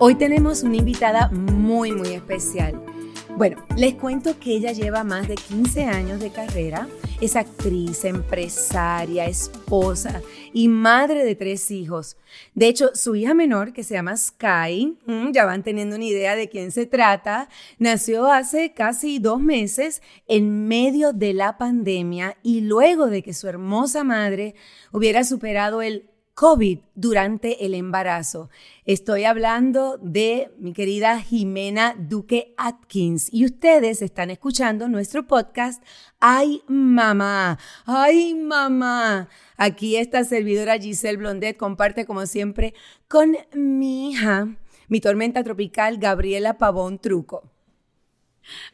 Hoy tenemos una invitada muy, muy especial. Bueno, les cuento que ella lleva más de 15 años de carrera, es actriz, empresaria, esposa y madre de tres hijos. De hecho, su hija menor, que se llama Sky, mm, ya van teniendo una idea de quién se trata, nació hace casi dos meses en medio de la pandemia y luego de que su hermosa madre hubiera superado el COVID durante el embarazo. Estoy hablando de mi querida Jimena Duque Atkins y ustedes están escuchando nuestro podcast Ay mamá, ay mamá. Aquí esta servidora Giselle Blondet comparte como siempre con mi hija, mi tormenta tropical Gabriela Pavón Truco.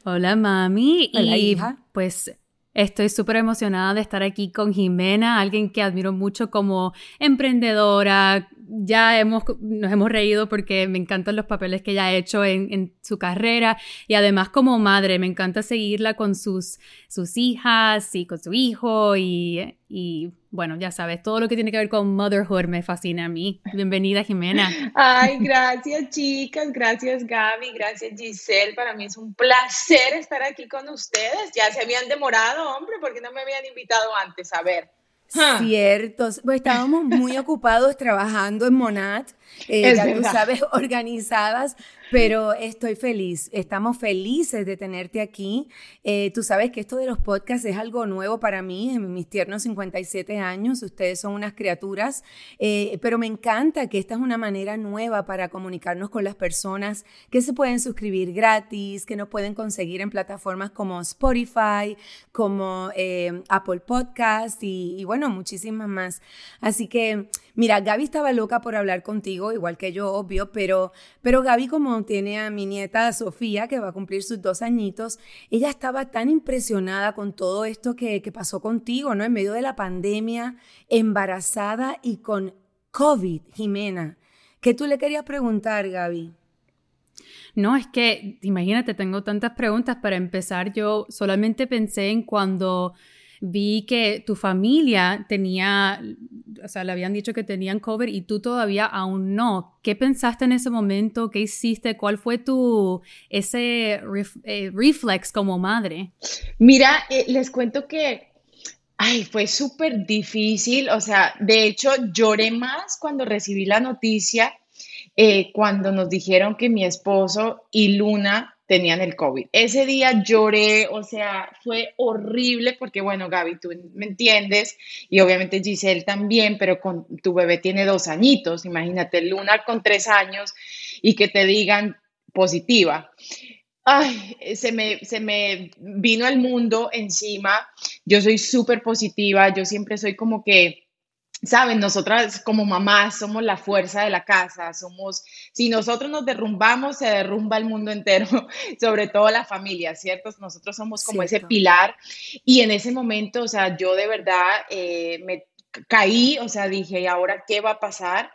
Hola mami Hola, y hija. pues Estoy súper emocionada de estar aquí con Jimena, alguien que admiro mucho como emprendedora. Ya hemos, nos hemos reído porque me encantan los papeles que ella ha hecho en, en su carrera y además como madre, me encanta seguirla con sus, sus hijas y con su hijo y, y bueno, ya sabes, todo lo que tiene que ver con motherhood me fascina a mí. Bienvenida Jimena. Ay, gracias chicas, gracias Gaby, gracias Giselle. Para mí es un placer estar aquí con ustedes. Ya se habían demorado, hombre, porque no me habían invitado antes. A ver. Cierto, pues estábamos muy ocupados trabajando en Monat, eh, ya tú sabes, organizadas, pero estoy feliz, estamos felices de tenerte aquí. Eh, tú sabes que esto de los podcasts es algo nuevo para mí, en mis tiernos 57 años, ustedes son unas criaturas, eh, pero me encanta que esta es una manera nueva para comunicarnos con las personas que se pueden suscribir gratis, que nos pueden conseguir en plataformas como Spotify, como eh, Apple Podcast y, y bueno, muchísimas más. Así que, mira, Gaby estaba loca por hablar contigo, igual que yo, obvio, pero, pero Gaby como tiene a mi nieta Sofía, que va a cumplir sus dos añitos, ella estaba tan impresionada con todo esto que, que pasó contigo, ¿no? En medio de la pandemia, embarazada y con COVID, Jimena. ¿Qué tú le querías preguntar, Gaby? No, es que, imagínate, tengo tantas preguntas. Para empezar, yo solamente pensé en cuando vi que tu familia tenía, o sea, le habían dicho que tenían COVID y tú todavía aún no. ¿Qué pensaste en ese momento? ¿Qué hiciste? ¿Cuál fue tu, ese eh, reflex como madre? Mira, eh, les cuento que, ay, fue súper difícil. O sea, de hecho, lloré más cuando recibí la noticia, eh, cuando nos dijeron que mi esposo y Luna tenían el COVID. Ese día lloré, o sea, fue horrible porque, bueno, Gaby, tú me entiendes y obviamente Giselle también, pero con tu bebé tiene dos añitos, imagínate, Luna con tres años y que te digan positiva. Ay, se me, se me vino el mundo encima. Yo soy súper positiva, yo siempre soy como que, saben, nosotras como mamás somos la fuerza de la casa, somos, si nosotros nos derrumbamos, se derrumba el mundo entero, sobre todo la familia, ¿cierto? Nosotros somos como ese pilar y en ese momento, o sea, yo de verdad eh, me caí, o sea, dije, ¿y ahora qué va a pasar?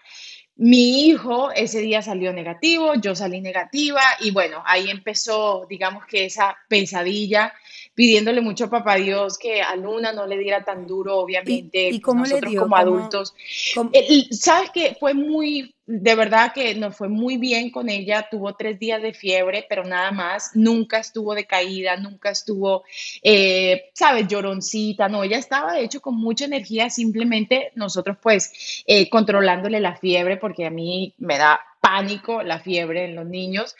Mi hijo ese día salió negativo, yo salí negativa y bueno, ahí empezó, digamos que esa pesadilla, pidiéndole mucho a papá Dios que a Luna no le diera tan duro, obviamente, y cómo le nosotros dio? como ¿Cómo- adultos. ¿Cómo- El- Sabes que fue muy, de verdad que nos fue muy bien con ella, tuvo tres días de fiebre, pero nada más, nunca estuvo de caída, nunca estuvo, eh, sabes, lloroncita, no, ella estaba de hecho con mucha energía, simplemente nosotros pues eh, controlándole la fiebre, porque a mí me da pánico la fiebre en los niños.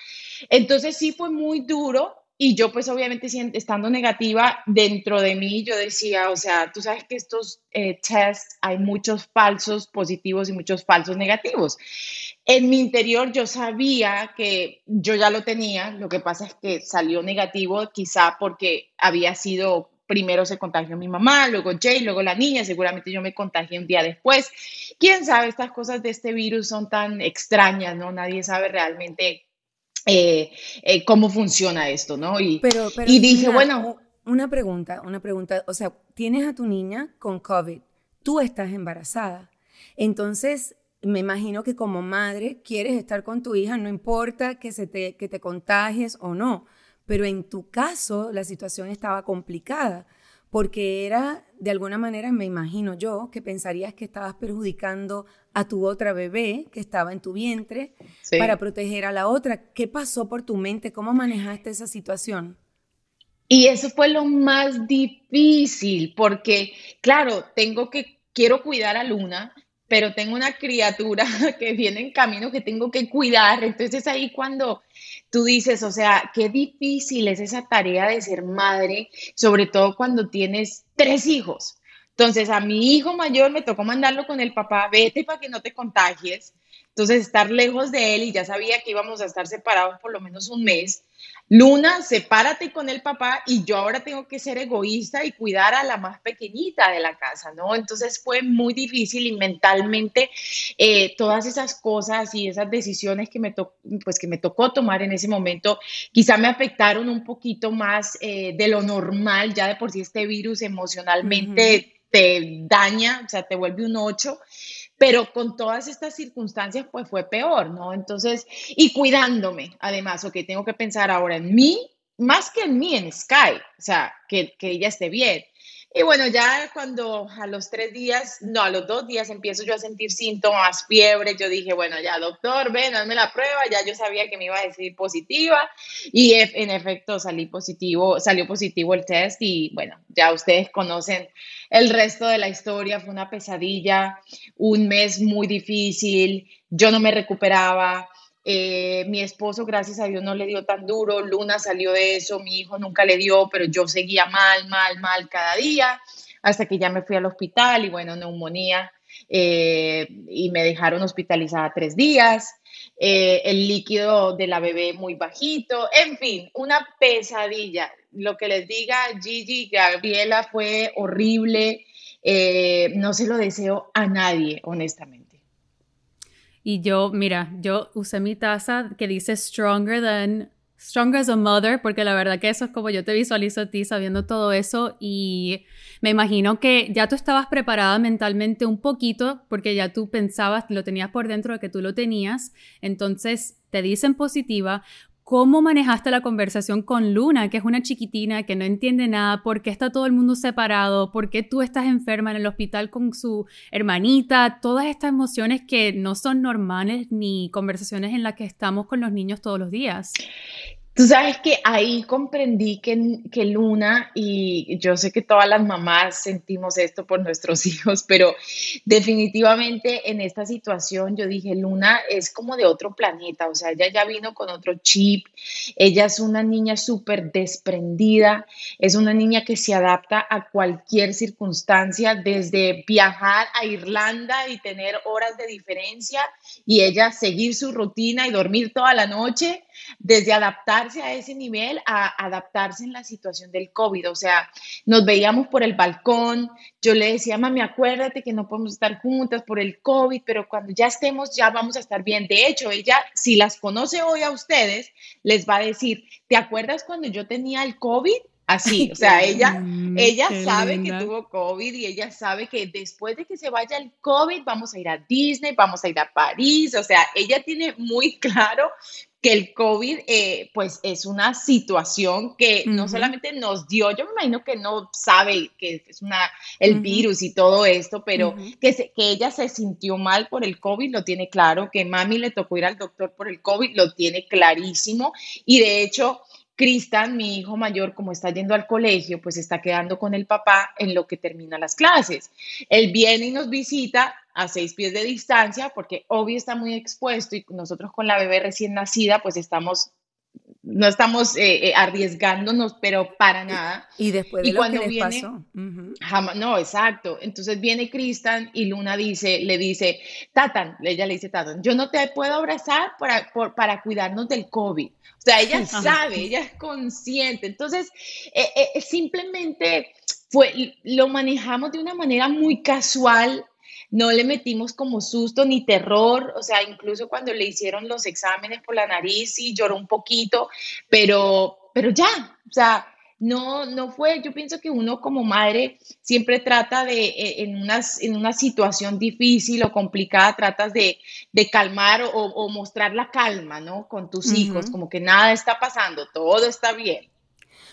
Entonces sí fue muy duro. Y yo pues obviamente estando negativa dentro de mí, yo decía, o sea, tú sabes que estos eh, tests hay muchos falsos positivos y muchos falsos negativos. En mi interior yo sabía que yo ya lo tenía, lo que pasa es que salió negativo quizá porque había sido, primero se contagió mi mamá, luego Jay, luego la niña, seguramente yo me contagié un día después. Quién sabe, estas cosas de este virus son tan extrañas, ¿no? Nadie sabe realmente eh, eh, cómo funciona esto, ¿no? Y, Pero, pero y dije, bueno, una pregunta, una pregunta. O sea, tienes a tu niña con COVID, tú estás embarazada. Entonces, me imagino que como madre quieres estar con tu hija, no importa que, se te, que te contagies o no. Pero en tu caso, la situación estaba complicada porque era, de alguna manera, me imagino yo, que pensarías que estabas perjudicando a tu otra bebé que estaba en tu vientre para proteger a la otra. ¿Qué pasó por tu mente? ¿Cómo manejaste esa situación? Y eso fue lo más difícil, porque, claro, tengo que, quiero cuidar a Luna, pero tengo una criatura que viene en camino que tengo que cuidar. Entonces ahí cuando tú dices, o sea, qué difícil es esa tarea de ser madre, sobre todo cuando tienes tres hijos. Entonces a mi hijo mayor me tocó mandarlo con el papá, vete para que no te contagies. Entonces estar lejos de él y ya sabía que íbamos a estar separados por lo menos un mes. Luna, sepárate con el papá y yo ahora tengo que ser egoísta y cuidar a la más pequeñita de la casa, ¿no? Entonces fue muy difícil y mentalmente eh, todas esas cosas y esas decisiones que me, pues, que me tocó tomar en ese momento quizá me afectaron un poquito más eh, de lo normal, ya de por sí este virus emocionalmente te daña, o sea, te vuelve un ocho pero con todas estas circunstancias, pues fue peor, ¿no? Entonces, y cuidándome, además, ok, tengo que pensar ahora en mí, más que en mí, en Sky, o sea, que, que ella esté bien. Y bueno, ya cuando a los tres días, no, a los dos días empiezo yo a sentir síntomas, fiebre, yo dije, bueno, ya doctor, ven, hazme la prueba, ya yo sabía que me iba a decir positiva y en efecto salí positivo, salió positivo el test y bueno, ya ustedes conocen el resto de la historia, fue una pesadilla, un mes muy difícil, yo no me recuperaba, eh, mi esposo, gracias a Dios, no le dio tan duro. Luna salió de eso, mi hijo nunca le dio, pero yo seguía mal, mal, mal cada día, hasta que ya me fui al hospital y bueno, neumonía. Eh, y me dejaron hospitalizada tres días. Eh, el líquido de la bebé muy bajito, en fin, una pesadilla. Lo que les diga Gigi, Gabriela fue horrible. no se lo deseo a nadie, honestamente. Y yo, mira, yo usé mi taza que dice Stronger than, Stronger as a Mother, porque la verdad que eso es como yo te visualizo a ti sabiendo todo eso y me imagino que ya tú estabas preparada mentalmente un poquito porque ya tú pensabas, lo tenías por dentro de que tú lo tenías, entonces te dicen positiva, ¿Cómo manejaste la conversación con Luna, que es una chiquitina que no entiende nada? ¿Por qué está todo el mundo separado? ¿Por qué tú estás enferma en el hospital con su hermanita? Todas estas emociones que no son normales ni conversaciones en las que estamos con los niños todos los días. Tú sabes que ahí comprendí que, que, Luna, y yo sé que todas las mamás sentimos esto por nuestros hijos, pero definitivamente en esta situación yo dije, Luna es como de otro planeta, o sea, ella ya vino con otro chip, ella es una niña súper desprendida, es una niña que se adapta a cualquier circunstancia, desde viajar a Irlanda y tener horas de diferencia y ella seguir su rutina y dormir toda la noche, desde adaptar a ese nivel a adaptarse en la situación del COVID. O sea, nos veíamos por el balcón, yo le decía, mami, acuérdate que no podemos estar juntas por el COVID, pero cuando ya estemos ya vamos a estar bien. De hecho, ella, si las conoce hoy a ustedes, les va a decir, ¿te acuerdas cuando yo tenía el COVID? Así, o sea, ella, ella sabe que tuvo COVID y ella sabe que después de que se vaya el COVID vamos a ir a Disney, vamos a ir a París, o sea, ella tiene muy claro que el COVID, eh, pues es una situación que no solamente nos dio, yo me imagino que no sabe que es una, el virus y todo esto, pero que, que ella se sintió mal por el COVID, lo tiene claro, que mami le tocó ir al doctor por el COVID, lo tiene clarísimo, y de hecho, Cristian, mi hijo mayor, como está yendo al colegio, pues está quedando con el papá en lo que termina las clases. Él viene y nos visita a seis pies de distancia, porque obvio está muy expuesto y nosotros con la bebé recién nacida, pues estamos, no estamos eh, eh, arriesgándonos, pero para nada. Y después de lo cuando que viene, pasó. no, exacto. Entonces viene Cristian y Luna dice, le dice, Tatan, ella le dice, Tatan, yo no te puedo abrazar para, para cuidarnos del COVID. O sea, ella sabe, ella es consciente. Entonces, eh, simplemente fue, lo manejamos de una manera muy casual no le metimos como susto ni terror, o sea, incluso cuando le hicieron los exámenes por la nariz, sí lloró un poquito, pero, pero ya, o sea, no, no fue, yo pienso que uno como madre siempre trata de, eh, en una, en una situación difícil o complicada, tratas de, calmar o, mostrar la calma, ¿no? Con tus hijos, como que nada está pasando, todo está bien.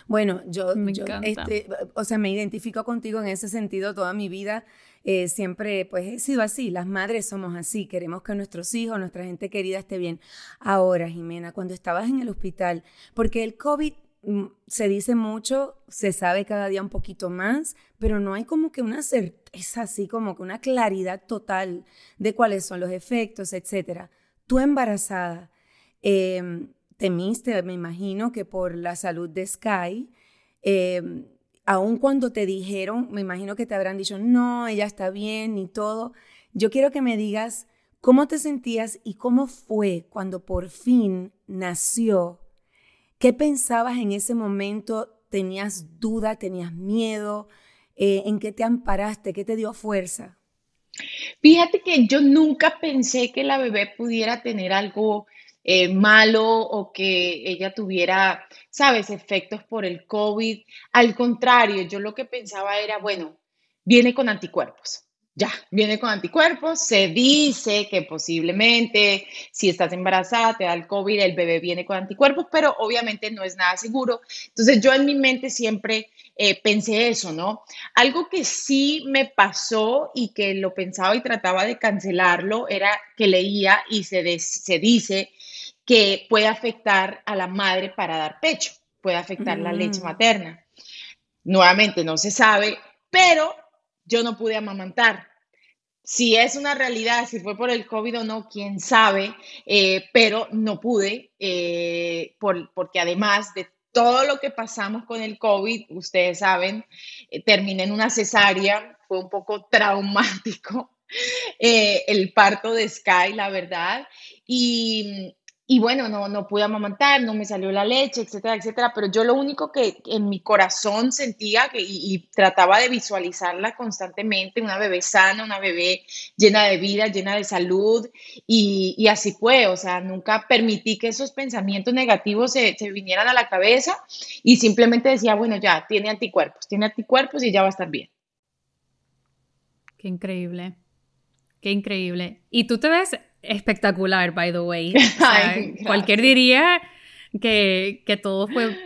Bueno, yo, este, o sea, me identifico contigo en ese sentido toda mi vida. Eh, siempre, pues he sido así. Las madres somos así. Queremos que nuestros hijos, nuestra gente querida esté bien. Ahora, Jimena, cuando estabas en el hospital, porque el COVID mm, se dice mucho, se sabe cada día un poquito más, pero no hay como que una certeza así, como que una claridad total de cuáles son los efectos, etcétera. Tú embarazada, eh, temiste, me imagino, que por la salud de Sky, eh, aun cuando te dijeron, me imagino que te habrán dicho, no, ella está bien y todo, yo quiero que me digas cómo te sentías y cómo fue cuando por fin nació. ¿Qué pensabas en ese momento? ¿Tenías duda? ¿Tenías miedo? Eh, ¿En qué te amparaste? ¿Qué te dio fuerza? Fíjate que yo nunca pensé que la bebé pudiera tener algo eh, malo o que ella tuviera, sabes, efectos por el COVID. Al contrario, yo lo que pensaba era, bueno, viene con anticuerpos. Ya, viene con anticuerpos, se dice que posiblemente si estás embarazada te da el COVID, el bebé viene con anticuerpos, pero obviamente no es nada seguro. Entonces yo en mi mente siempre eh, pensé eso, ¿no? Algo que sí me pasó y que lo pensaba y trataba de cancelarlo era que leía y se, se dice que puede afectar a la madre para dar pecho, puede afectar la leche mm. materna. Nuevamente, no se sabe, pero yo no pude amamantar. Si es una realidad, si fue por el COVID o no, quién sabe, eh, pero no pude, eh, porque además de todo lo que pasamos con el COVID, ustedes saben, eh, terminé en una cesárea, fue un poco traumático el parto de Sky, la verdad, y y bueno, no, no pude amamantar, no me salió la leche, etcétera, etcétera, pero yo lo único que en mi corazón sentía que, y, trataba de visualizarla constantemente, una bebé sana, una bebé llena de vida, llena de salud, y, así fue, o sea, nunca permití que esos pensamientos negativos se, se vinieran a la cabeza y simplemente decía, bueno, ya, tiene anticuerpos, tiene anticuerpos y ya va a estar bien. Qué increíble. Qué increíble. Y tú te ves espectacular, by the way. cualquier diría que, todo fue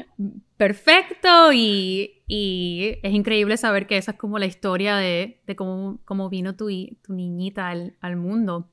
perfecto y, es increíble saber que esa es como la historia de, cómo, cómo, vino tu, tu niñita al, mundo.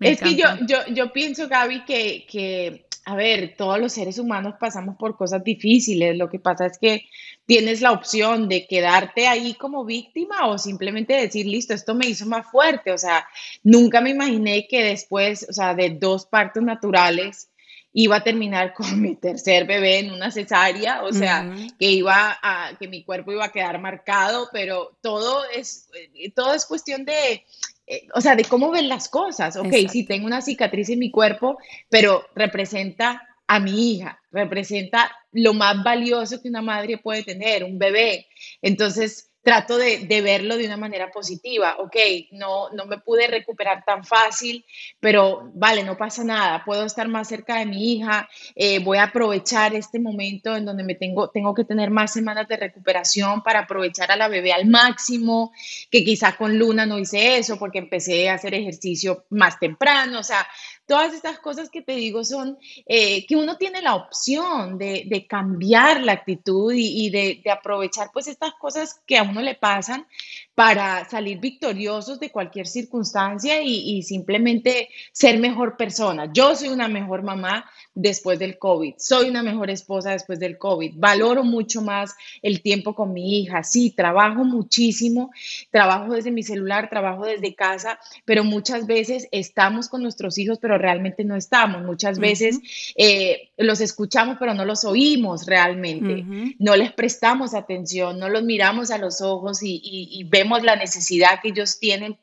es que yo, yo, yo pienso, Gaby, que, que a ver, todos los seres humanos pasamos por cosas difíciles. Lo que pasa es que tienes la opción de quedarte ahí como víctima o simplemente decir, listo, esto me hizo más fuerte. O sea, nunca me imaginé que después, o sea, de dos partos naturales, iba a terminar con mi tercer bebé en una cesárea, o sea, que iba a, que mi cuerpo iba a quedar marcado, pero todo es, eh, todo es cuestión de, eh, o sea, de cómo ven las cosas. Ok, sí, tengo una cicatriz en mi cuerpo, pero representa a mi hija, representa lo más valioso que una madre puede tener, un bebé. Entonces, trato de, verlo de una manera positiva. Ok, no, no me pude recuperar tan fácil, pero vale, no pasa nada. Puedo estar más cerca de mi hija. Eh, voy a aprovechar este momento en donde me tengo, tengo que tener más semanas de recuperación para aprovechar a la bebé al máximo, que quizá con Luna no hice eso porque empecé a hacer ejercicio más temprano. O sea, Todas estas cosas que te digo son eh, que uno tiene la opción de, cambiar la actitud y, de, aprovechar pues estas cosas que a uno le pasan para salir victoriosos de cualquier circunstancia y, simplemente ser mejor persona. Yo soy una mejor mamá después del COVID, soy una mejor esposa después del COVID, valoro mucho más el tiempo con mi hija, sí, trabajo muchísimo, trabajo desde mi celular, trabajo desde casa, pero muchas veces estamos con nuestros hijos, pero realmente no estamos. Muchas veces eh, los escuchamos, pero no los oímos realmente. No les prestamos atención, no los miramos a los ojos y vemos la necesidad que ellos tienen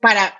para,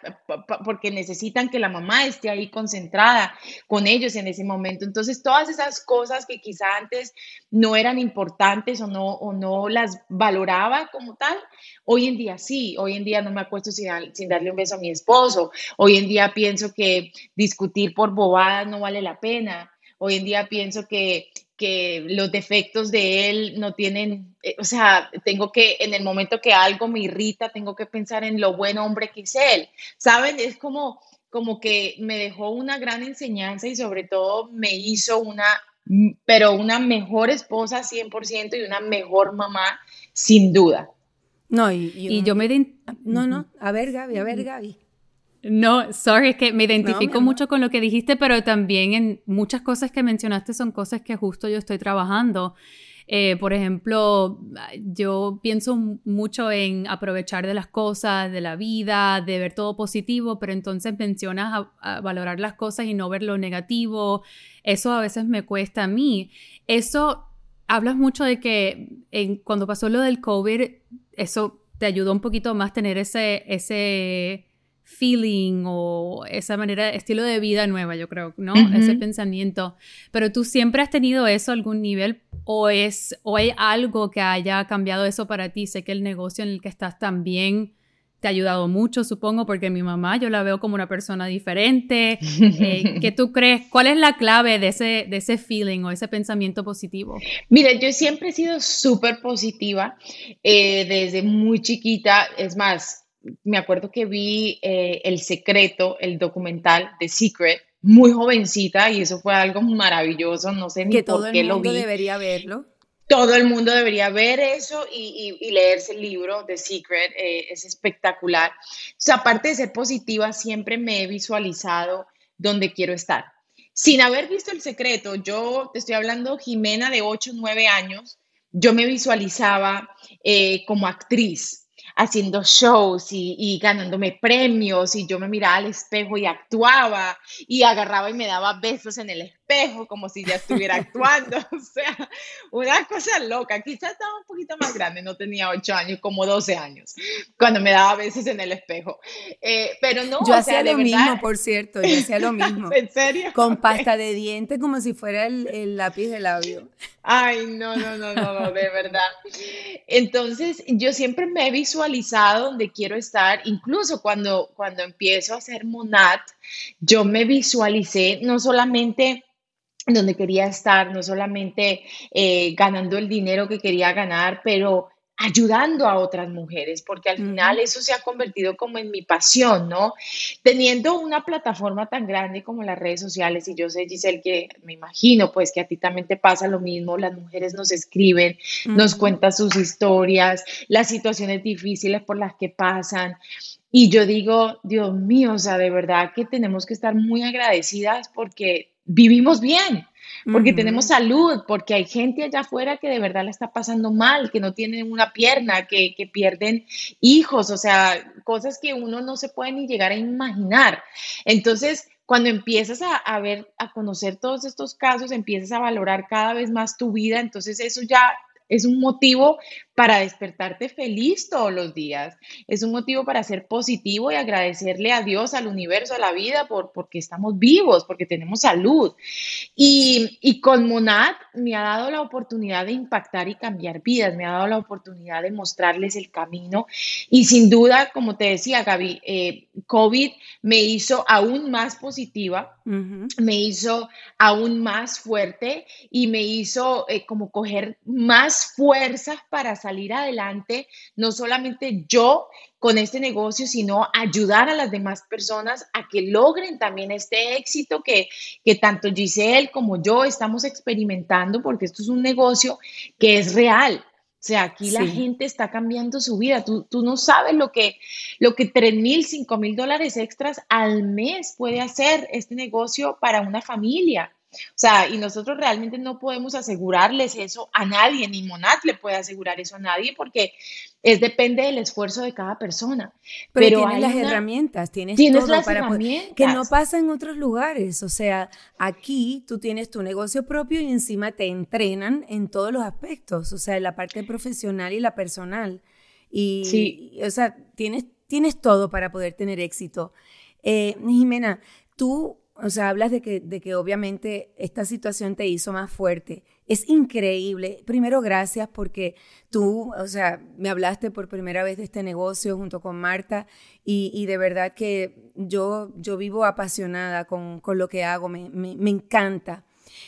porque necesitan que la mamá esté ahí concentrada con ellos en ese momento. Entonces, todas esas cosas que quizá antes no eran importantes o no, o no las valoraba como tal, hoy en día sí, hoy en día no me acuesto sin, sin darle un beso a mi esposo, hoy en día pienso que discutir por bobadas no vale la pena, hoy en día pienso que que los defectos de él no tienen, eh, o sea, tengo que, en el momento que algo me irrita, tengo que pensar en lo buen hombre que es él. ¿Saben? Es como, como que me dejó una gran enseñanza y sobre todo me hizo una pero una mejor esposa 100% y una mejor mamá sin duda. No, y, yo me... No, no, a ver Gaby, a ver Gaby. No, sorry, es que me identifico mucho con lo que dijiste, pero también en muchas cosas que mencionaste son cosas que justo yo estoy trabajando. Eh, por ejemplo, yo pienso mucho en aprovechar de las cosas, de la vida, de ver todo positivo, pero entonces mencionas a, valorar las cosas y no ver lo negativo. Eso a veces me cuesta a mí. Eso, hablas mucho de que en, cuando pasó lo del COVID, eso te ayudó un poquito más tener ese, ese feeling o esa manera, estilo de vida nueva, yo creo, ¿no? Ese pensamiento. Pero tú siempre has tenido eso a algún nivel o es o hay algo que haya cambiado eso para ti. Sé que el negocio en el que estás también te ha ayudado mucho, supongo, porque mi mamá yo la veo como una persona diferente. Eh, ¿Qué tú crees? ¿Cuál es la clave de ese, de ese feeling o ese pensamiento positivo? Mira, yo siempre he sido súper positiva eh, desde muy chiquita. Es más, me acuerdo que vi eh, El Secreto, el documental The Secret, muy jovencita y eso fue algo maravilloso, no sé ni por qué lo vi. Todo el mundo debería verlo. Todo el mundo debería ver eso y, leerse el libro The Secret, eh, es espectacular. O sea, aparte de ser positiva, siempre me he visualizado donde quiero estar. Sin haber visto El Secreto, yo te estoy hablando, Jimena de 8, 9 años, yo me visualizaba eh, como actriz, haciendo shows y, ganándome premios y yo me miraba al espejo y actuaba y agarraba y me daba besos en el espejo como si ya estuviera actuando. O sea, una cosa loca. Quizás estaba un poquito más grande, no tenía 8 años, como 12 años, cuando me daba besos en el espejo. Eh, pero no, yo hacía lo mismo, por cierto, yo hacía lo mismo. ¿En serio? Con pasta de dientes como si fuera el, el lápiz de labio. Ay, no, no, no, no, de verdad. Entonces, yo siempre me he visualizado donde quiero estar, incluso cuando, cuando empiezo a hacer Monat, yo me visualicé no solamente donde quería estar, no solamente eh, ganando el dinero que quería ganar, pero ayudando a otras mujeres, porque al final eso se ha convertido como en mi pasión, ¿no? Teniendo una plataforma tan grande como las redes sociales, y yo sé, Giselle, que me imagino pues que a ti también te pasa lo mismo, las mujeres nos escriben, nos cuentan sus historias, las situaciones difíciles por las que pasan. Y yo digo, Dios mío, o sea, de verdad que tenemos que estar muy agradecidas porque vivimos bien, porque tenemos salud, porque hay gente allá afuera que de verdad la está pasando mal, que no tienen una pierna, que, pierden hijos, o sea, cosas que uno no se puede ni llegar a imaginar. Entonces, cuando empiezas a, a, ver, a conocer todos estos casos, empiezas a valorar cada vez más tu vida, entonces eso ya es un motivo para despertarte feliz todos los días. Es un motivo para ser positivo y agradecerle a Dios, al universo, a la vida, por, porque estamos vivos, porque tenemos salud. Y, y con Monad me ha dado la oportunidad de impactar y cambiar vidas, me ha dado la oportunidad de mostrarles el camino. Y sin duda, como te decía, Gaby, eh, COVID me hizo aún más positiva, me hizo aún más fuerte y me hizo eh, como coger más fuerzas para salir adelante, no solamente yo con este negocio, sino ayudar a las demás personas a que logren también este éxito que, que tanto Giselle como yo estamos experimentando, porque esto es un negocio que es real. O sea, aquí la gente está cambiando su vida. Tú, tú, no sabes lo que, lo que 3 mil, 5 mil dólares extras al mes puede hacer este negocio para una familia. O sea, y nosotros realmente no podemos asegurarles eso a nadie, ni Monat le puede asegurar eso a nadie porque es depende del esfuerzo de cada persona. Pero, tienes las herramientas, tienes, todo las para herramientas. que no pasa en otros lugares. O sea, aquí tú tienes tu negocio propio y encima te entrenan en todos los aspectos, o sea, en la parte profesional y la personal. Y, sí. o sea, tienes, tienes todo para poder tener éxito. Eh, Jimena, tú o sea, hablas de que, de que obviamente esta situación te hizo más fuerte. Es increíble. Primero, gracias porque tú, o sea, me hablaste por primera vez de este negocio junto con Marta y, de verdad que yo, yo vivo apasionada con, con lo que hago, me, me, encanta.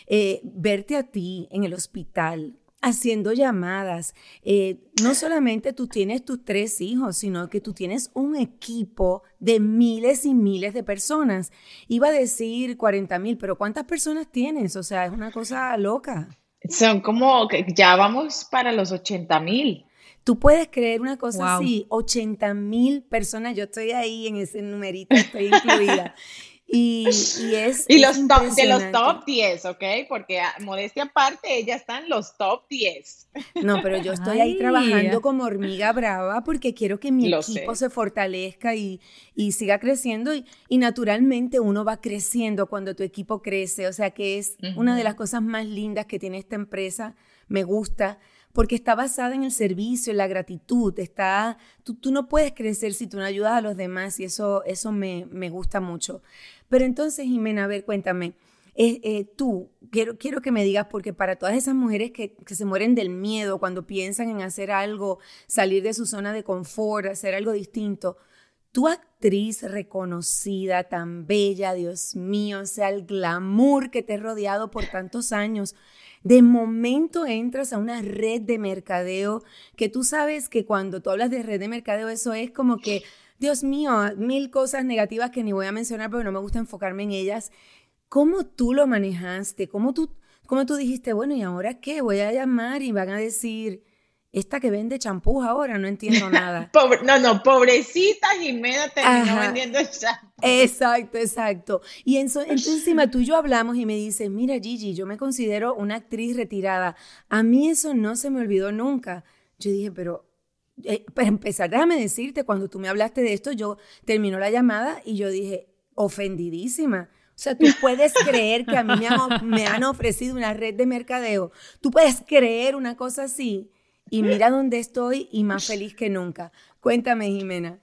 Eh, verte a ti en el hospital, haciendo llamadas. Eh, no solamente tú tienes tus tres hijos, sino que tú tienes un equipo de miles y miles de personas. Iba a decir 40 mil, pero ¿cuántas personas tienes? O sea, es una cosa loca. Son como, ya vamos para los 80 mil. Tú puedes creer una cosa así, 80 mil personas, yo estoy ahí en ese numerito, estoy incluida. Y, es. Y los top, de los top 10, ¿ok? Porque a, modestia aparte, ella está en los top 10. No, pero yo estoy ahí trabajando como hormiga brava porque quiero que mi equipo se fortalezca y, y siga creciendo. Y, y, naturalmente uno va creciendo cuando tu equipo crece. O sea que es una de las cosas más lindas que tiene esta empresa. Me gusta porque está basada en el servicio, en la gratitud, está, tú, tú, no puedes crecer si tú no ayudas a los demás y eso, eso me, me gusta mucho. Pero entonces, Jimena, a ver, cuéntame, eh, tú, quiero, quiero que me digas, porque para todas esas mujeres que, que, se mueren del miedo cuando piensan en hacer algo, salir de su zona de confort, hacer algo distinto, tu actriz reconocida, tan bella, Dios mío, o sea, el glamour que te ha rodeado por tantos años, de momento entras a una red de mercadeo que tú sabes que cuando tú hablas de red de mercadeo, eso es como que Dios mío, mil cosas negativas que ni voy a mencionar porque no me gusta enfocarme en ellas. ¿Cómo tú lo manejaste? ¿Cómo tú, cómo tú dijiste, bueno, ¿y ahora qué? Voy a llamar y van a decir, esta que vende champús ahora, no entiendo nada. no, no, pobrecita Jimena terminó vendiendo champú. Exacto, exacto. Y entonces encima tú y yo hablamos y me dices, mira Gigi, yo me considero una actriz retirada. A mí eso no se me olvidó nunca. Yo dije, pero eh, para empezar, déjame decirte, cuando tú me hablaste de esto, yo terminó la llamada y yo dije, ofendidísima. O sea, tú puedes creer que a mí me han, ofrecido una red de mercadeo. Tú puedes creer una cosa así. Y mira dónde estoy y más feliz que nunca. Cuéntame, Jimena.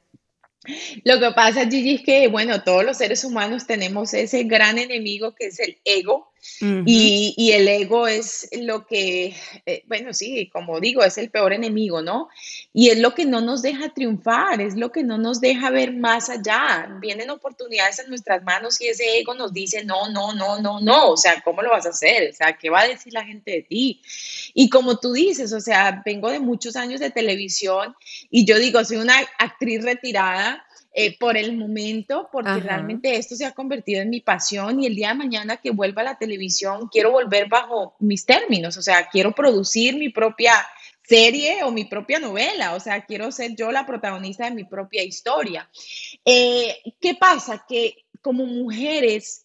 Lo que pasa, Gigi, es que, bueno, todos los seres humanos tenemos ese gran enemigo que es el ego y, el ego es lo que, eh, bueno, sí, como digo, es el peor enemigo, ¿no? Y es lo que no nos deja triunfar, es lo que no nos deja ver más allá. Vienen oportunidades en nuestras manos y ese ego nos dice, no, no, no, no, no, o sea, ¿cómo lo vas a hacer? O sea, ¿qué va a decir la gente de ti? Y como tú dices, o sea, vengo de muchos años de televisión y yo digo, soy una actriz retirada eh, por el momento, porque realmente esto se ha convertido en mi pasión y el día de mañana que vuelva a la televisión quiero volver bajo mis términos, o sea, quiero producir mi propia serie o mi propia novela, o sea, quiero ser yo la protagonista de mi propia historia. Eh, ¿Qué pasa? Que como mujeres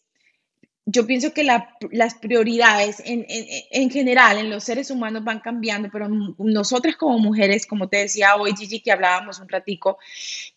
yo pienso que las prioridades en, general en los seres humanos van cambiando, pero nosotras como mujeres, como te decía hoy Gigi, que hablábamos un ratico,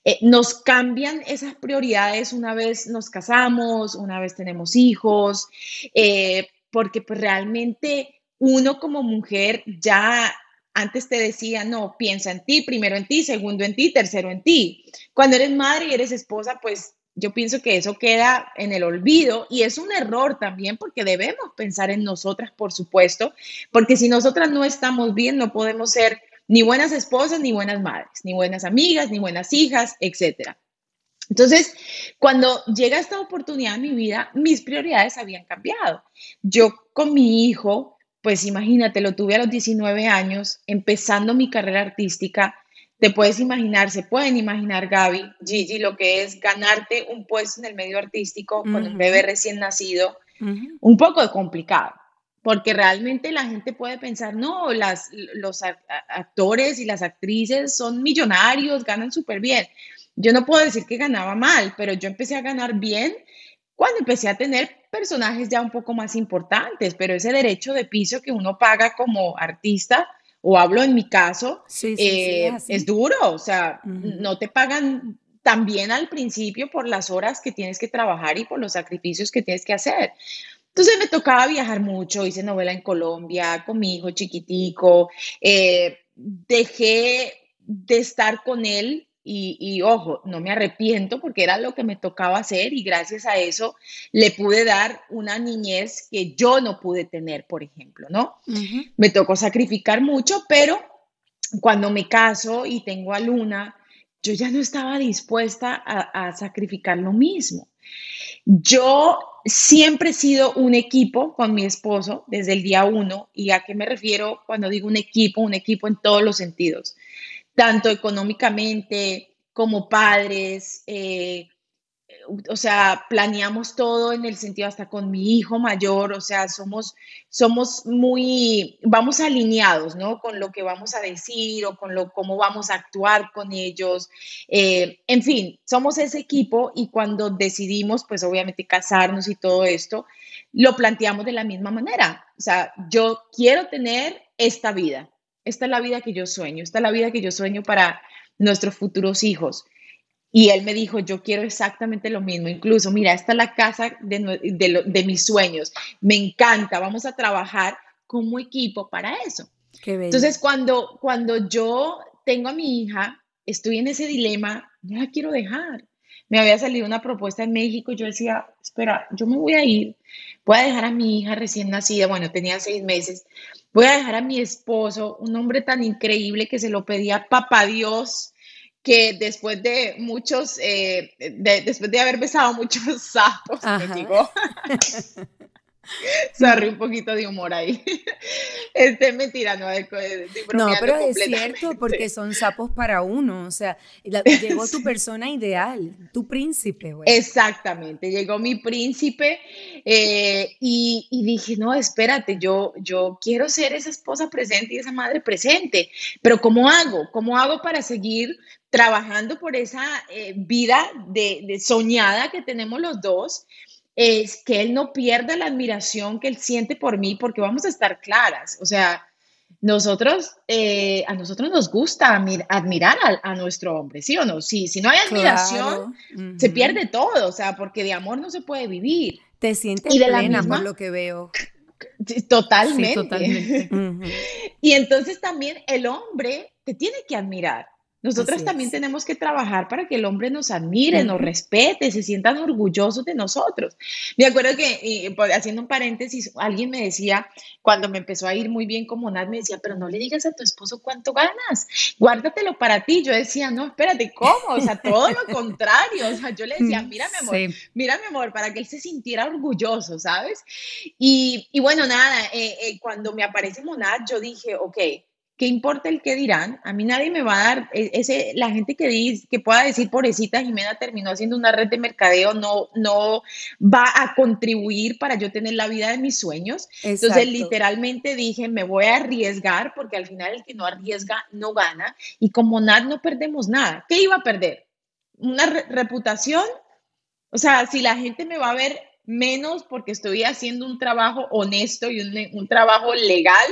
eh, nos cambian esas prioridades una vez nos casamos, una vez tenemos hijos, eh, porque pues realmente uno como mujer ya antes te decía, no, piensa en ti, primero en ti, segundo en ti, tercero en ti. Cuando eres madre y eres esposa, pues yo pienso que eso queda en el olvido y es un error también porque debemos pensar en nosotras, por supuesto, porque si nosotras no estamos bien, no podemos ser ni buenas esposas, ni buenas madres, ni buenas amigas, ni buenas hijas, etc. Entonces, cuando llega esta oportunidad en mi vida, mis prioridades habían cambiado. Yo con mi hijo, pues imagínate, lo tuve a los 19 años, empezando mi carrera artística, te puedes imaginar, se pueden imaginar, Gaby, Gigi, lo que es ganarte un puesto en el medio artístico con un bebé recién nacido, un poco complicado, porque realmente la gente puede pensar, no, las, los actores y las actrices son millonarios, ganan súper bien. Yo no puedo decir que ganaba mal, pero yo empecé a ganar bien cuando empecé a tener personajes ya un poco más importantes, pero ese derecho de piso que uno paga como artista, o hablo en mi caso, eh, es, duro, o sea, no te pagan tan bien al principio por las horas que tienes que trabajar y por los sacrificios que tienes que hacer. Entonces me tocaba viajar mucho, hice novela en Colombia con mi hijo chiquitico, eh, dejé de estar con él y, ojo, no me arrepiento porque era lo que me tocaba hacer y gracias a eso le pude dar una niñez que yo no pude tener, por ejemplo, ¿no? Me tocó sacrificar mucho, pero cuando me caso y tengo a Luna, yo ya no estaba dispuesta a, sacrificar lo mismo. Yo siempre he sido un equipo con mi esposo desde el día uno. ¿Y a qué me refiero cuando digo un equipo? Un equipo en todos los sentidos, tanto económicamente como padres, eh, o sea, planeamos todo en el sentido hasta con mi hijo mayor, o sea, somos, somos muy, vamos alineados, ¿no? Con lo que vamos a decir o con lo, cómo vamos a actuar con ellos. Eh, en fin, somos ese equipo y cuando decidimos, pues obviamente casarnos y todo esto, lo planteamos de la misma manera. O sea, yo quiero tener esta vida. Esta es la vida que yo sueño, esta es la vida que yo sueño para nuestros futuros hijos. Y él me dijo, yo quiero exactamente lo mismo. Incluso, mira, esta es la casa de, mis sueños. Me encanta, vamos a trabajar como equipo para eso. Entonces, cuando, cuando yo tengo a mi hija, estoy en ese dilema, no la quiero dejar. Me había salido una propuesta en México y yo decía, espera, yo me voy a ir, voy a dejar a mi hija recién nacida, bueno, tenía seis meses, voy a dejar a mi esposo, un hombre tan increíble que se lo pedía papá Dios, que después de muchos, eh, después de haber besado muchos sapos, me digo, Sorry, un poquito de humor ahí. Este mentira, no, no pero es cierto, porque son sapos para uno. O sea, llegó tu persona ideal, tu príncipe. Exactamente, llegó mi príncipe eh, y, y, dije, no, espérate, yo, yo quiero ser esa esposa presente y esa madre presente, pero ¿cómo hago? ¿Cómo hago para seguir trabajando por esa eh, vida de, soñada que tenemos los dos, es que él no pierda la admiración que él siente por mí, porque vamos a estar claras, o sea, nosotros, eh, a nosotros nos gusta admirar a, nuestro hombre, ¿sí o no? Sí, si no hay admiración, se pierde todo, o sea, porque de amor no se puede vivir. Te sientes y de plena la por lo que veo. Totalmente. totalmente. y entonces también el hombre te tiene que admirar. Nosotras también tenemos que trabajar para que el hombre nos admire, nos respete, se sientan orgullosos de nosotros. Me acuerdo que, pues, haciendo un paréntesis, alguien me decía, cuando me empezó a ir muy bien como Nat, me decía, pero no le digas a tu esposo cuánto ganas, guárdatelo para ti. Yo decía, no, espérate, ¿cómo? O sea, todo lo contrario. O sea, yo le decía, mira, mi amor, mira, mi amor, para que él se sintiera orgulloso, ¿sabes? Y, bueno, nada, eh, eh, cuando me aparece Monad, yo dije, ok, ¿Qué importa el que dirán? A mí nadie me va a dar, e, ese, la gente que, dice, que pueda decir, pobrecita Jimena terminó haciendo una red de mercadeo, no, no va a contribuir para yo tener la vida de mis sueños. Entonces, literalmente dije, me voy a arriesgar porque al final el que no arriesga no gana. Y como nada, no perdemos nada. ¿Qué iba a perder? ¿Una reputación? O sea, si la gente me va a ver menos porque estoy haciendo un trabajo honesto y un, un trabajo legal,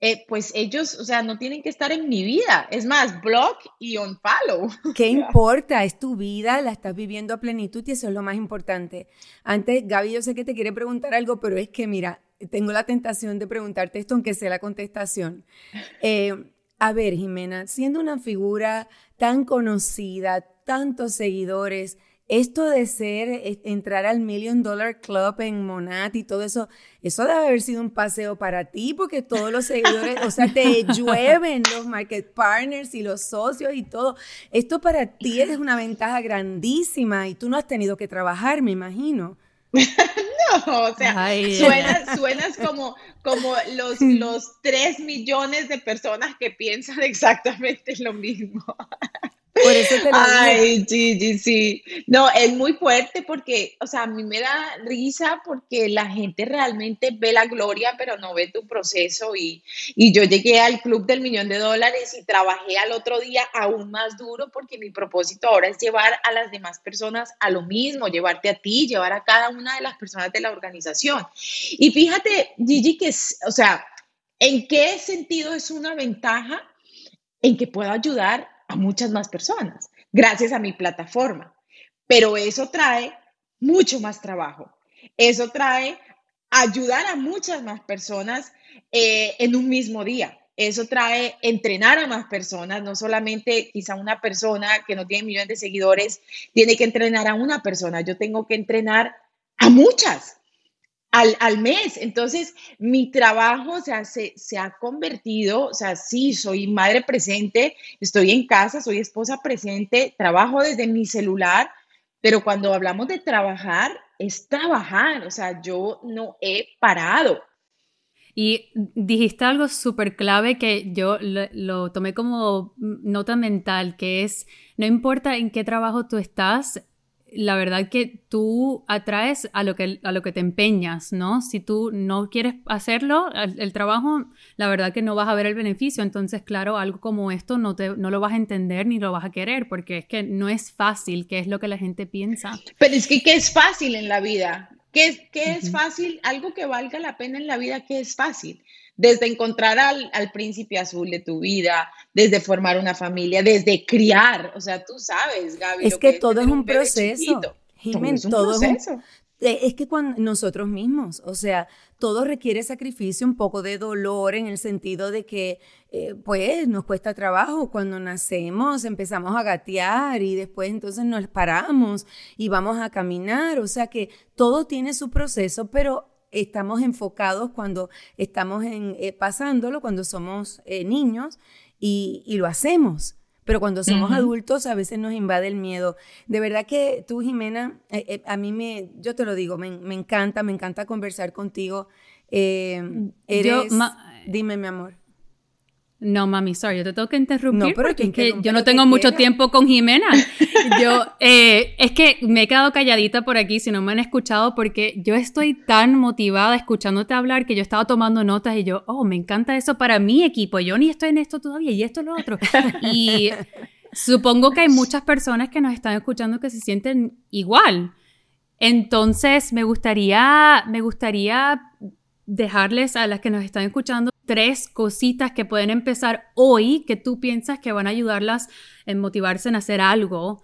eh, pues ellos, o sea, no tienen que estar en mi vida. Es más, block y unfollow. ¿Qué importa? Es tu vida, la estás viviendo a plenitud y eso es lo más importante. Antes, Gaby, yo sé que te quiere preguntar algo, pero es que, mira, tengo la tentación de preguntarte esto, aunque sea la contestación. Eh, a ver, Jimena, siendo una figura tan conocida, tantos seguidores, esto de ser, eh, entrar al Million Dollar Club en Monat y todo eso, eso debe haber sido un paseo para ti, porque todos los seguidores, o sea, te llueven los market partners y los socios y todo. Esto para ti es una ventaja grandísima y tú no has tenido que trabajar, me imagino. no, o sea, suenas, como, como los, los 3 millones de personas que piensan exactamente lo mismo. Por eso te lo Ay, sí, sí. No, es muy fuerte porque, o sea, a mí me da risa porque la gente realmente ve la gloria, pero no ve tu proceso. Y, y yo llegué al club del millón de dólares y trabajé al otro día aún más duro porque mi propósito ahora es llevar a las demás personas a lo mismo, llevarte a ti, llevar a cada una de las personas de la organización. Y fíjate, Gigi, que, o sea, ¿en qué sentido es una ventaja? En que puedo ayudar a muchas más personas gracias a mi plataforma. Pero eso trae mucho más trabajo. Eso trae ayudar a muchas más personas eh, en un mismo día. Eso trae entrenar a más personas, no solamente quizá una persona que no tiene millones de seguidores tiene que entrenar a una persona, yo tengo que entrenar a muchas al, mes. Entonces, mi trabajo, o sea, se, ha convertido, o sea, sí, soy madre presente, estoy en casa, soy esposa presente, trabajo desde mi celular, pero cuando hablamos de trabajar, es trabajar, o sea, yo no he parado. Y dijiste algo súper clave que yo lo, tomé como nota mental, que es, no importa en qué trabajo tú estás, la verdad que tú atraes a lo que, a lo que te empeñas, ¿no? Si tú no quieres hacerlo, el, trabajo, la verdad que no vas a ver el beneficio. Entonces, claro, algo como esto no, te, no lo vas a entender ni lo vas a querer, porque es que no es fácil, que es lo que la gente piensa. Pero es que, ¿qué es fácil en la vida? ¿Qué, qué es fácil? Algo que valga la pena en la vida, ¿qué es fácil? Desde encontrar al, príncipe azul de tu vida, desde formar una familia, desde criar, o sea, tú sabes, Gaby. Es que, todo es un proceso. Jiménez, todo es un proceso. Eh, es que cuando nosotros mismos, o sea, todo requiere sacrificio, un poco de dolor en el sentido de que, eh, pues, nos cuesta trabajo. Cuando nacemos empezamos a gatear y después entonces nos paramos y vamos a caminar. O sea que todo tiene su proceso, pero estamos enfocados cuando estamos en, eh, pasándolo, cuando somos eh, niños y, lo hacemos. Pero cuando somos adultos a veces nos invade el miedo. De verdad que tú, Jimena, eh, a mí me, yo te lo digo, me, encanta, me encanta conversar contigo. eres, dime, mi amor. No, mami, sorry, yo te tengo que interrumpir porque es que yo no tengo mucho tiempo con Jimena. Yo, eh, es que me he quedado calladita por aquí si no me han escuchado porque yo estoy tan motivada escuchándote hablar que yo estaba tomando notas y yo, oh, me encanta eso para mi equipo. Yo ni estoy en esto todavía y esto es lo otro. Y supongo que hay muchas personas que nos están escuchando que se sienten igual. Entonces, me gustaría, me gustaría dejarles a las que nos están escuchando tres cositas que pueden empezar hoy que tú piensas que van a ayudarlas en motivarse en hacer algo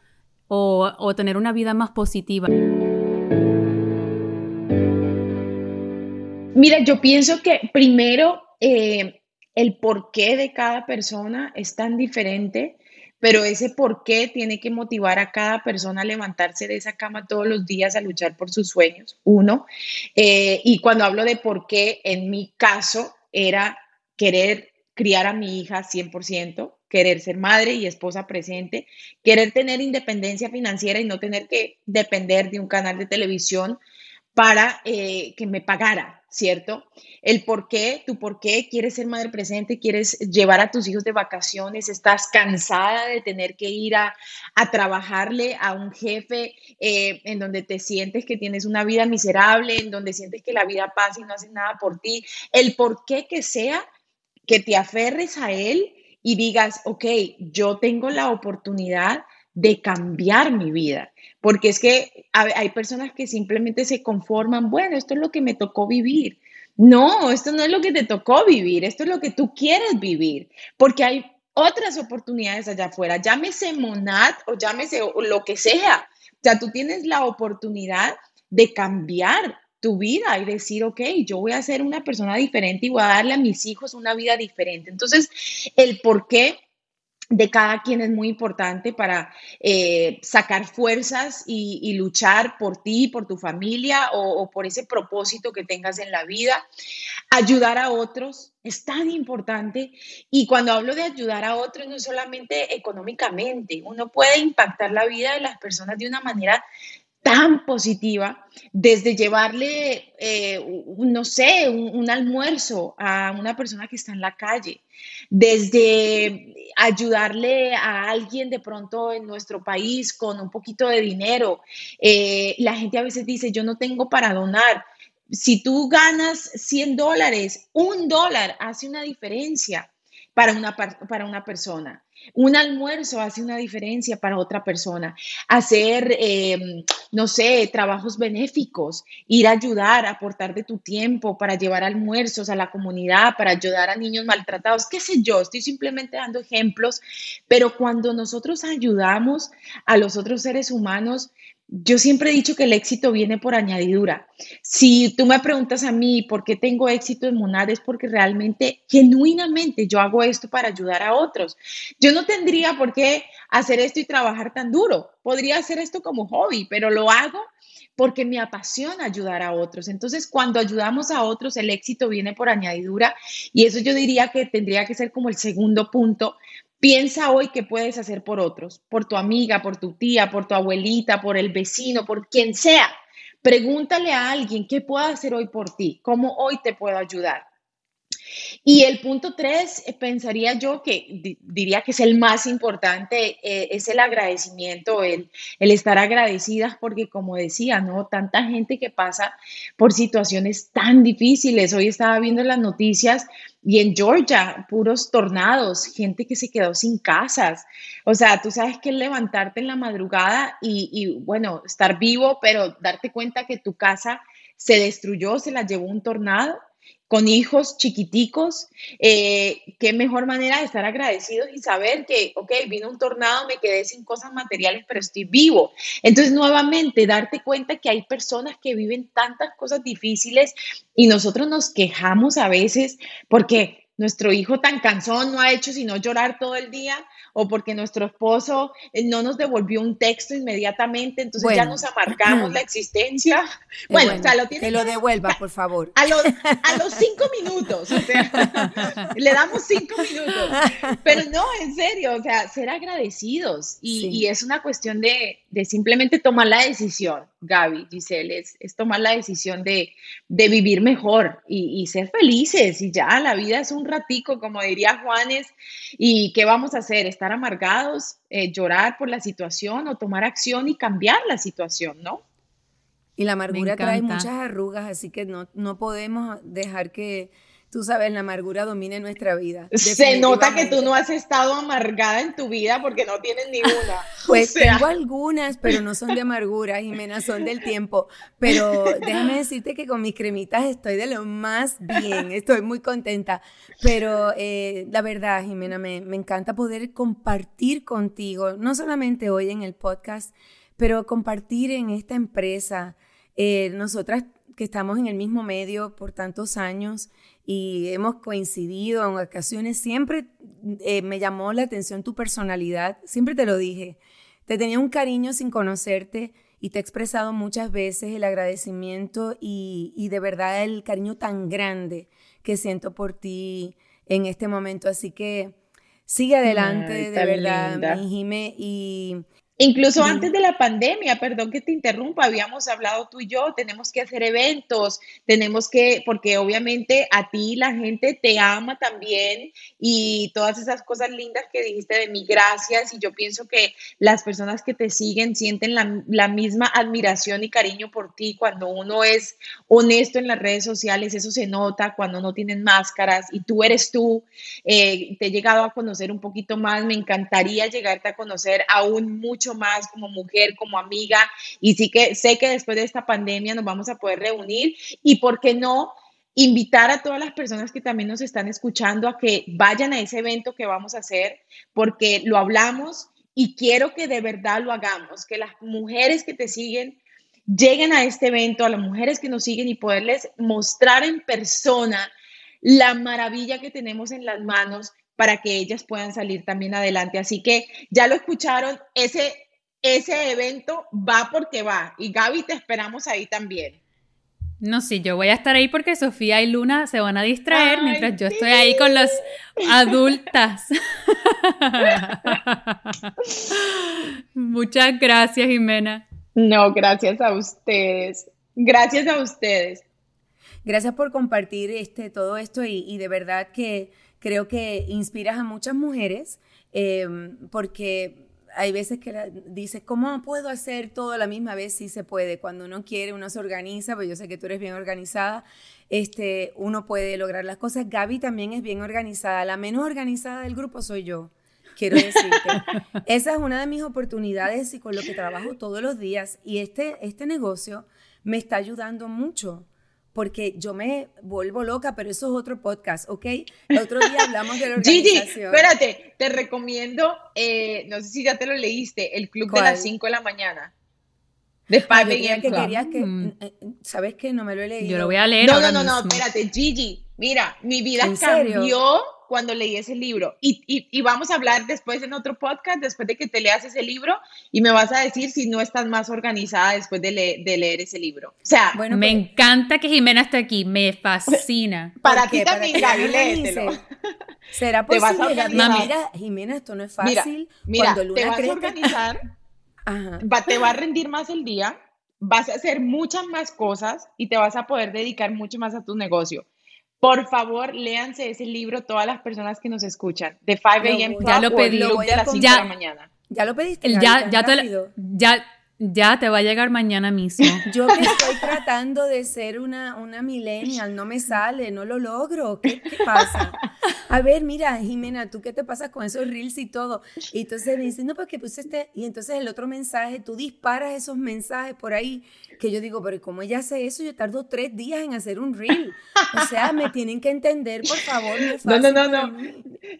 o, tener una vida más positiva? Mira, yo pienso que primero eh, el porqué de cada persona es tan diferente, pero ese porqué tiene que motivar a cada persona a levantarse de esa cama todos los días a luchar por sus sueños, uno. Eh, y cuando hablo de por qué, en mi caso, era querer criar a mi hija 100%, querer ser madre y esposa presente, querer tener independencia financiera y no tener que depender de un canal de televisión para eh, que me pagara, ¿cierto? El por qué, tu por qué quieres ser madre presente, quieres llevar a tus hijos de vacaciones, estás cansada de tener que ir a, trabajarle a un jefe eh, en donde te sientes que tienes una vida miserable, en donde sientes que la vida pasa y no haces nada por ti. El por qué que sea que te aferres a él y digas, ok, yo tengo la oportunidad de cambiar mi vida. Porque es que hay personas que simplemente se conforman, bueno, esto es lo que me tocó vivir. No, esto no es lo que te tocó vivir, esto es lo que tú quieres vivir, porque hay otras oportunidades allá afuera, llámese Monad o llámese lo que sea. O sea, tú tienes la oportunidad de cambiar tu vida y decir, ok, yo voy a ser una persona diferente y voy a darle a mis hijos una vida diferente. Entonces, el por qué de cada quien es muy importante para eh, sacar fuerzas y, luchar por ti, por tu familia o, por ese propósito que tengas en la vida. Ayudar a otros es tan importante y cuando hablo de ayudar a otros no solamente económicamente, uno puede impactar la vida de las personas de una manera tan positiva, desde llevarle, eh, no sé, un, almuerzo a una persona que está en la calle, desde ayudarle a alguien de pronto en nuestro país con un poquito de dinero. Eh, la gente a veces dice, yo no tengo para donar. Si tú ganas 100 dólares, un dólar hace una diferencia para una, para una persona. Un almuerzo hace una diferencia para otra persona. Hacer, em, no sé, trabajos benéficos, ir a ayudar, aportar de tu tiempo para llevar almuerzos a la comunidad, para ayudar a niños maltratados, qué sé yo, estoy simplemente dando ejemplos, pero cuando nosotros ayudamos a los otros seres humanos, yo siempre he dicho que el éxito viene por añadidura. Si tú me preguntas a mí por qué tengo éxito en Monad, es porque realmente, genuinamente, yo hago esto para ayudar a otros. Yo no tendría por qué hacer esto y trabajar tan duro. Podría hacer esto como hobby, pero lo hago porque me apasiona ayudar a otros. Entonces, cuando ayudamos a otros, el éxito viene por añadidura y eso yo diría que tendría que ser como el segundo punto Piensa hoy qué puedes hacer por otros, por tu amiga, por tu tía, por tu abuelita, por el vecino, por quien sea. Pregúntale a alguien qué puedo hacer hoy por ti, cómo hoy te puedo ayudar. Y el punto tres, eh, pensaría yo que diría que es el más importante, eh, es el agradecimiento, el, el estar agradecidas, porque como decía, ¿no? Tanta gente que pasa por situaciones tan difíciles. Hoy estaba viendo las noticias y en Georgia, puros tornados, gente que se quedó sin casas. O sea, tú sabes que levantarte en la madrugada y, y bueno, estar vivo, pero darte cuenta que tu casa se destruyó, se la llevó un tornado con hijos chiquiticos, eh, qué mejor manera de estar agradecidos y saber que, ok, vino un tornado, me quedé sin cosas materiales, pero estoy vivo. Entonces, nuevamente, darte cuenta que hay personas que viven tantas cosas difíciles y nosotros nos quejamos a veces porque nuestro hijo tan cansón no ha hecho sino llorar todo el día o porque nuestro esposo eh, no nos devolvió un texto inmediatamente, entonces ya nos amargamos la existencia. Bueno, o sea, lo tiene que lo devuelva, por favor. A los, a los cinco minutos, o sea, le damos cinco minutos. Pero no, en serio, o sea, ser agradecidos y, y es una cuestión de, de, simplemente tomar la decisión, Gaby, Giselle, es, es tomar la decisión de, de vivir mejor y, y, ser felices y ya, la vida es un ratico, como diría Juanes, y ¿qué vamos a hacer? estar amargados, eh, llorar por la situación o tomar acción y cambiar la situación, ¿no? Y la amargura trae muchas arrugas, así que no, no podemos dejar que, tú sabes, la amargura domine nuestra vida. Se nota que tú no has estado amargada en tu vida porque no tienes ninguna. pues tengo algunas, pero no son de amargura, Jimena, son del tiempo. Pero déjame decirte que con mis cremitas estoy de lo más bien, estoy muy contenta. Pero eh, la verdad, Jimena, me, me encanta poder compartir contigo, no solamente hoy en el podcast, pero compartir en esta empresa. Eh, nosotras que estamos en el mismo medio por tantos años, y hemos coincidido en ocasiones, siempre eh, me llamó la atención tu personalidad, siempre te lo dije, te tenía un cariño sin conocerte y te he expresado muchas veces el agradecimiento y, de verdad el cariño tan grande que siento por ti en este momento. Así que sigue adelante, de verdad, mi Jime, y Incluso antes de la pandemia, perdón que te interrumpa, habíamos hablado tú y yo, tenemos que hacer eventos, tenemos que, porque obviamente a ti la gente te ama también y todas esas cosas lindas que dijiste de mí, gracias. Y yo pienso que las personas que te siguen sienten la, misma admiración y cariño por ti cuando uno es honesto en las redes sociales, eso se nota cuando no tienen máscaras y tú eres tú. Eh, te he llegado a conocer un poquito más, me encantaría llegarte a conocer aún mucho más como mujer, como amiga, y sí que sé que después de esta pandemia nos vamos a poder reunir y, ¿por qué no? invitar a todas las personas que también nos están escuchando a que vayan a ese evento que vamos a hacer, porque lo hablamos y quiero que de verdad lo hagamos, que las mujeres que te siguen lleguen a este evento, a las mujeres que nos siguen y poderles mostrar en persona la maravilla que tenemos en las manos para que ellas puedan salir también adelante. Así que ya lo escucharon, ese, ese evento va porque va. Y Gaby, te esperamos ahí también. No, sí, yo voy a estar ahí porque Sofía y Luna se van a distraer mientras yo estoy ahí con las adultas. Muchas gracias, Jimena. No, gracias a ustedes. Gracias a ustedes. Gracias por compartir este, todo esto y de verdad que creo que inspiras a muchas mujeres em, porque hay veces que dices, ¿cómo puedo hacer todo a la misma vez? Sí se puede. Cuando uno quiere, uno se organiza, pues yo sé que tú eres bien organizada, este, uno puede lograr las cosas. Gaby también es bien organizada. La menos organizada del grupo soy yo, quiero decirte. Esa es una de mis oportunidades y con lo que trabajo todos los días. Y este, este negocio me está ayudando mucho porque yo me vuelvo loca, pero eso es otro podcast, ¿ok? El otro día hablamos de la organización. Gigi, espérate, te recomiendo, eh, no sé si ya te lo leíste, El Club de las 5 de la mañana. De Five ah, que querías que, mm. Eh, ¿sabes qué? No me lo he leído. Yo lo voy a leer No, no, no, no, espérate, Gigi, mira, mi vida cambió cuando leí ese libro. Y, y, vamos a hablar después en otro podcast, después de que te leas ese libro, y me vas a decir si no estás más organizada después de, leer ese libro. O sea, bueno, me encanta que Jimena esté aquí, me fascina. Para ti también, Gaby, léetelo. ¿Será posible? Mira, Jimena, esto no es fácil. Mira, te vas a organizar, te va a rendir más el día, vas a hacer muchas más cosas y te vas a poder dedicar mucho más a tu negocio. Por favor, léanse ese libro todas las personas que nos escuchan, de 5 a.m. Ya lo pedí. de las 5 de la mañana. ¿Ya lo pediste? ya, ya, te, ya, ya te va a llegar mañana mismo. Yo que estoy tratando de ser una, una millennial, no me sale, no lo logro. ¿Qué, pasa? A ver, mira, Jimena, ¿tú qué te pasa con esos reels y todo? Y entonces me dicen, no, porque puse este. Y entonces el otro mensaje, tú disparas esos mensajes por ahí, que yo digo, pero ¿cómo ella hace eso? Yo tardo tres días en hacer un reel. O sea, me tienen que entender, por favor. No, no, no, no.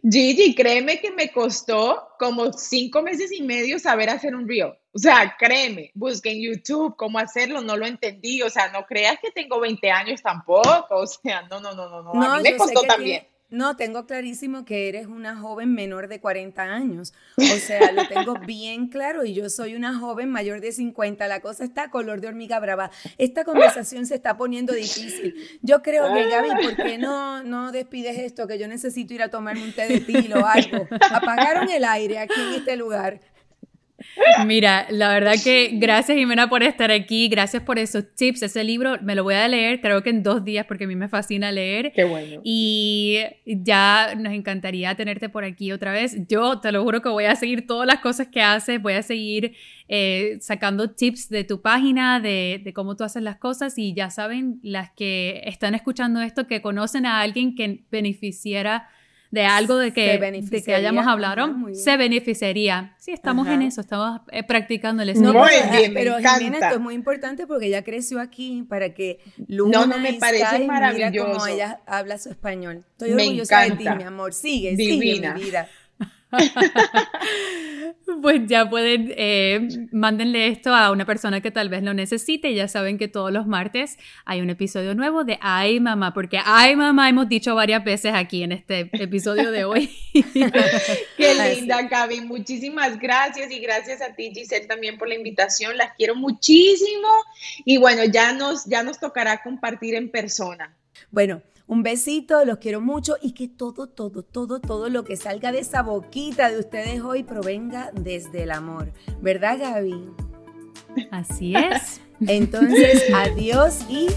Gigi, créeme que me costó como cinco meses y medio saber hacer un reel. O sea, créeme, busqué en YouTube cómo hacerlo, no lo entendí. O sea, no creas que tengo 20 años tampoco. O sea, no, no, no, no, no. a mí me costó también. No, tengo clarísimo que eres una joven menor de 40 años. O sea, lo tengo bien claro y yo soy una joven mayor de 50. La cosa está color de hormiga brava. Esta conversación se está poniendo difícil. Yo creo que, Gaby, ¿por qué no, no despides esto? Que yo necesito ir a tomarme un té de tilo o algo. Apagaron el aire aquí en este lugar. Mira, la verdad que gracias Jimena por estar aquí, gracias por esos tips. Ese libro me lo voy a leer, creo que en dos días, porque a mí me fascina leer. Qué bueno. Y ya nos encantaría tenerte por aquí otra vez. Yo te lo juro que voy a seguir todas las cosas que haces, voy a seguir eh, sacando tips de tu página, de, de cómo tú haces las cosas. Y ya saben, las que están escuchando esto, que conocen a alguien que beneficiara de algo de que, de que hayamos hablado, se beneficiaría. Sí, estamos en eso, estamos eh, practicando el español. muy bien, pero Jimena, esto es muy importante porque ella creció aquí para que Luna no, no, me parece maravilloso. Mira cómo ella habla su español. Estoy orgullosa de ti, mi amor. Sigue, Divina. sigue, mi vida. pues ya pueden, eh, mándenle esto a una persona que tal vez lo necesite. Ya saben que todos los martes hay un episodio nuevo de Ay Mamá, porque Ay Mamá hemos dicho varias veces aquí en este episodio de hoy. Qué linda, Gaby. Muchísimas gracias y gracias a ti, Giselle, también por la invitación. Las quiero muchísimo y bueno, ya nos, ya nos tocará compartir en persona. Bueno, un besito, los quiero mucho y que todo, todo, todo, todo lo que salga de esa boquita de ustedes hoy provenga desde el amor. ¿Verdad, Gaby? Así es. Entonces, adiós y